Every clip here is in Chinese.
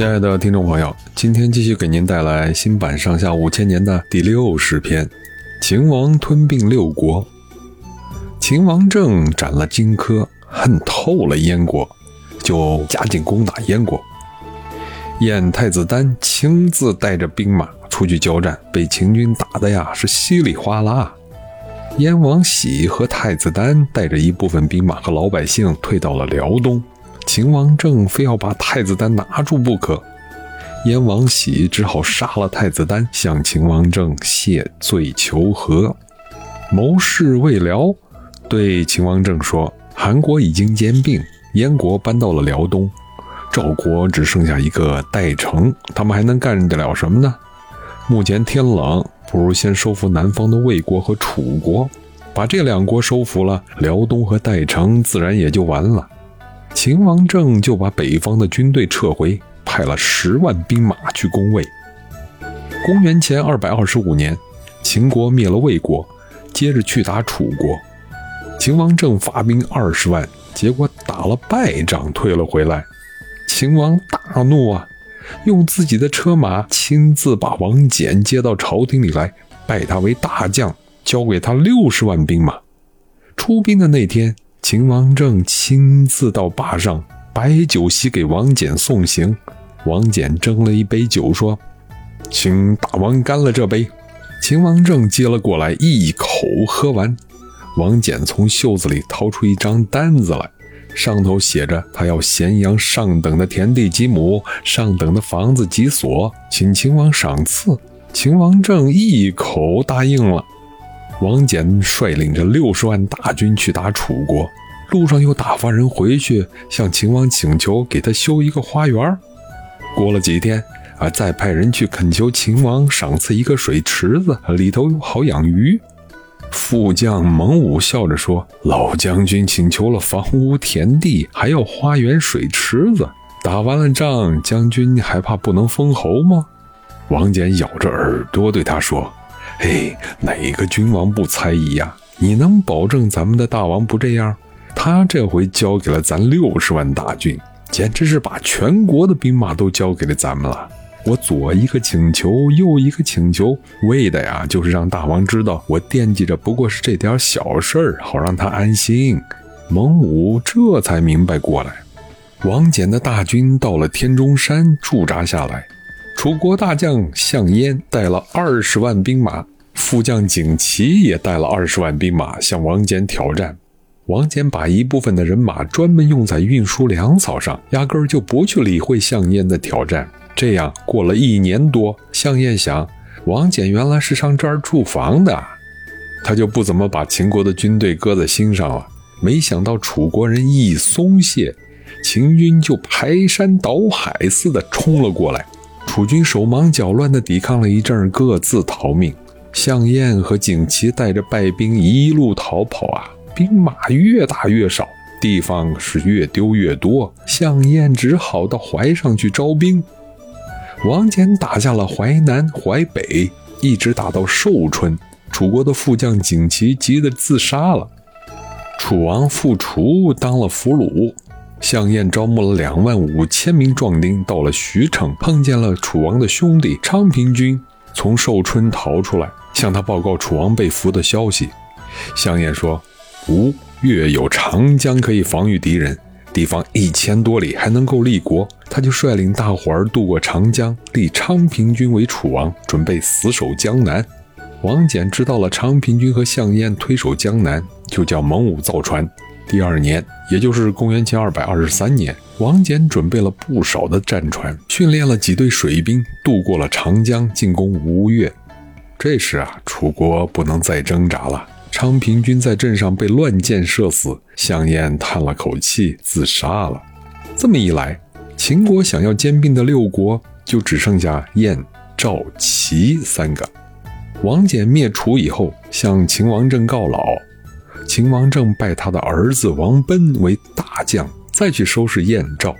亲爱的听众朋友，今天继续给您带来新版《上下五千年》的第六十篇：秦王吞并六国。秦王政斩了荆轲，恨透了燕国，就加紧攻打燕国。燕太子丹亲自带着兵马出去交战，被秦军打的呀是稀里哗啦。燕王喜和太子丹带着一部分兵马和老百姓退到了辽东。秦王政非要把太子丹拿住不可，燕王喜只好杀了太子丹，向秦王政谢罪求和。谋士魏辽对秦王政说：“韩国已经兼并，燕国搬到了辽东，赵国只剩下一个代城，他们还能干得了什么呢？目前天冷，不如先收复南方的魏国和楚国，把这两国收服了，辽东和代城自然也就完了。”秦王政就把北方的军队撤回，派了十万兵马去攻魏。公元前二百二十五年，秦国灭了魏国，接着去打楚国。秦王政发兵二十万，结果打了败仗，退了回来。秦王大怒啊，用自己的车马亲自把王翦接到朝廷里来，拜他为大将，交给他六十万兵马。出兵的那天。秦王政亲自到坝上摆酒席给王翦送行，王翦斟了一杯酒，说：“请大王干了这杯。”秦王政接了过来，一口喝完。王翦从袖子里掏出一张单子来，上头写着他要咸阳上等的田地几亩，上等的房子几所，请秦王赏赐。秦王政一口答应了。王翦率领着六十万大军去打楚国，路上又打发人回去向秦王请求给他修一个花园。过了几天，啊，再派人去恳求秦王赏赐一个水池子，里头好养鱼。副将蒙武笑着说：“老将军请求了房屋田地，还要花园水池子，打完了仗，将军还怕不能封侯吗？”王翦咬着耳朵对他说。嘿，哪个君王不猜疑呀？你能保证咱们的大王不这样？他这回交给了咱六十万大军，简直是把全国的兵马都交给了咱们了。我左一个请求，右一个请求，为的呀，就是让大王知道我惦记着不过是这点小事儿，好让他安心。蒙武这才明白过来。王翦的大军到了天中山驻扎下来。楚国大将项燕带了二十万兵马，副将景琦也带了二十万兵马向王翦挑战。王翦把一部分的人马专门用在运输粮草上，压根儿就不去理会项燕的挑战。这样过了一年多，项燕想，王翦原来是上这儿驻防的，他就不怎么把秦国的军队搁在心上了。没想到楚国人一松懈，秦军就排山倒海似的冲了过来。楚军手忙脚乱地抵抗了一阵，各自逃命。项燕和景琦带着败兵一路逃跑啊，兵马越打越少，地方是越丢越多。项燕只好到淮上去招兵。王翦打下了淮南、淮北，一直打到寿春。楚国的副将景琦急得自杀了，楚王复楚当了俘虏。项燕招募了两万五千名壮丁，到了徐城，碰见了楚王的兄弟昌平君，从寿春逃出来，向他报告楚王被俘的消息。项燕说：“吴越有长江可以防御敌人，地方一千多里还能够立国。”他就率领大伙儿渡过长江，立昌平君为楚王，准备死守江南。王翦知道了昌平君和项燕推守江南，就叫蒙武造船。第二年，也就是公元前二百二十三年，王翦准备了不少的战船，训练了几队水兵，渡过了长江，进攻吴越。这时啊，楚国不能再挣扎了，昌平君在镇上被乱箭射死，项燕叹了口气，自杀了。这么一来，秦国想要兼并的六国就只剩下燕、赵、齐三个。王翦灭楚以后，向秦王政告老。秦王政拜他的儿子王贲为大将，再去收拾燕赵。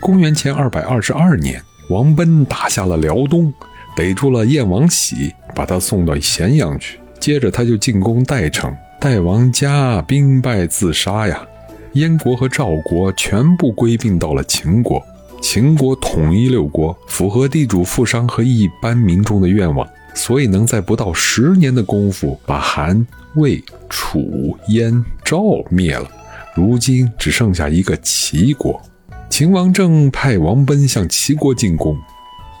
公元前二百二十二年，王贲打下了辽东，逮住了燕王喜，把他送到咸阳去。接着他就进攻代城，代王家兵败自杀呀。燕国和赵国全部归并到了秦国。秦国统一六国，符合地主富商和一般民众的愿望，所以能在不到十年的功夫把韩、魏、楚、燕、赵灭了。如今只剩下一个齐国。秦王正派王贲向齐国进攻，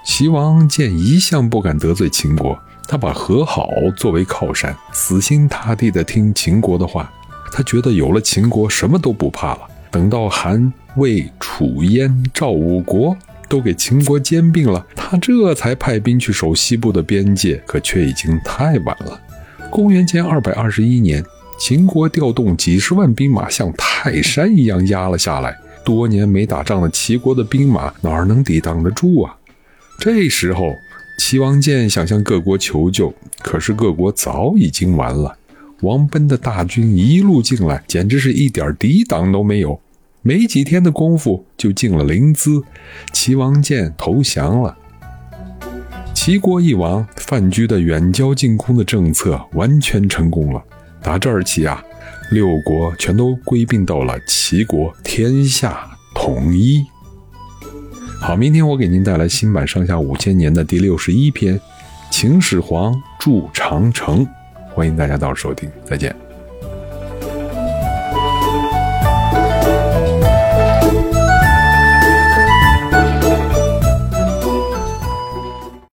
齐王见一向不敢得罪秦国，他把和好作为靠山，死心塌地地听秦国的话。他觉得有了秦国，什么都不怕了。等到韩、魏、楚、燕、赵五国都给秦国兼并了，他这才派兵去守西部的边界，可却已经太晚了。公元前二百二十一年，秦国调动几十万兵马，像泰山一样压了下来。多年没打仗的齐国的兵马哪能抵挡得住啊？这时候，齐王建想向各国求救，可是各国早已经完了。王贲的大军一路进来，简直是一点抵挡都没有。没几天的功夫就进了临淄，齐王建投降了。齐国一亡，范雎的远交近攻的政策完全成功了。打这儿起啊，六国全都归并到了齐国，天下统一。好，明天我给您带来新版《上下五千年》的第六十一篇《秦始皇筑长城》，欢迎大家到时收听，再见。